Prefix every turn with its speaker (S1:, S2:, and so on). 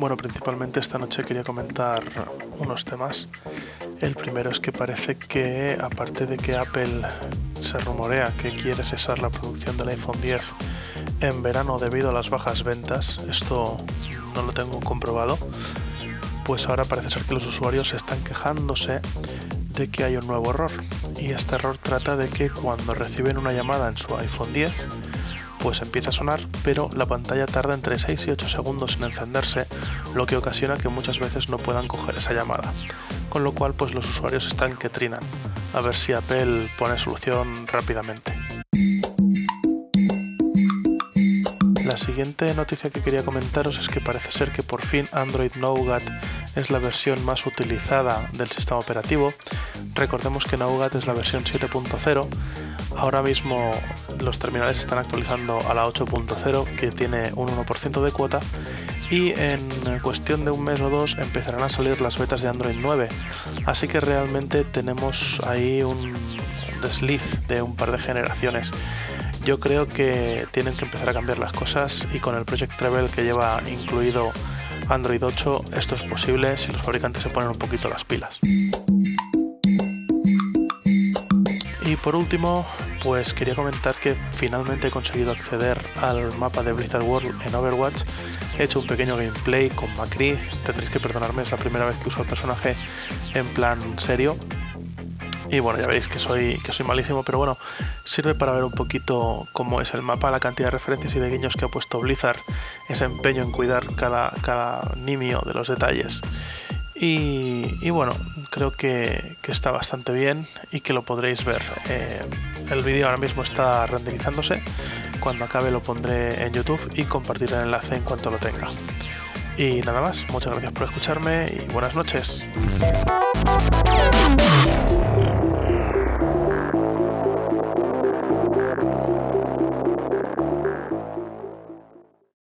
S1: Bueno, principalmente esta noche quería comentar unos temas. El primero es que parece que, aparte de que Apple se rumorea que quiere cesar la producción del iPhone 10 en verano debido a las bajas ventas, esto no lo tengo comprobado, pues ahora parece ser que los usuarios están quejándose de que hay un nuevo error. Y este error trata de que cuando reciben una llamada en su iPhone 10, pues empieza a sonar, pero la pantalla tarda entre 6 y 8 segundos en encenderse, lo que ocasiona que muchas veces no puedan coger esa llamada. Con lo cual, pues los usuarios están que trinan. A ver si Apple pone solución rápidamente. La siguiente noticia que quería comentaros es que parece ser que por fin Android Nougat es la versión más utilizada del sistema operativo. Recordemos que Nougat es la versión 7.0 Ahora mismo los terminales están actualizando a la 8.0 que tiene un 1% de cuota y en cuestión de un mes o dos empezarán a salir las betas de Android 9. Así que realmente tenemos ahí un desliz de un par de generaciones. Yo creo que tienen que empezar a cambiar las cosas y con el Project Travel que lleva incluido Android 8 esto es posible si los fabricantes se ponen un poquito las pilas. Y por último, pues quería comentar que finalmente he conseguido acceder al mapa de Blizzard World en Overwatch. He hecho un pequeño gameplay con Macri, tendréis que perdonarme, es la primera vez que uso el personaje en plan serio. Y bueno, ya veis que soy, que soy malísimo, pero bueno, sirve para ver un poquito cómo es el mapa, la cantidad de referencias y de guiños que ha puesto Blizzard, ese empeño en cuidar cada, cada nimio de los detalles. Y, bueno, creo que, está bastante bien y que lo podréis ver. Eh, el vídeo ahora mismo está renderizándose. Cuando acabe lo pondré en YouTube y compartiré el enlace en cuanto lo tenga. Y nada más, muchas gracias por escucharme y buenas noches.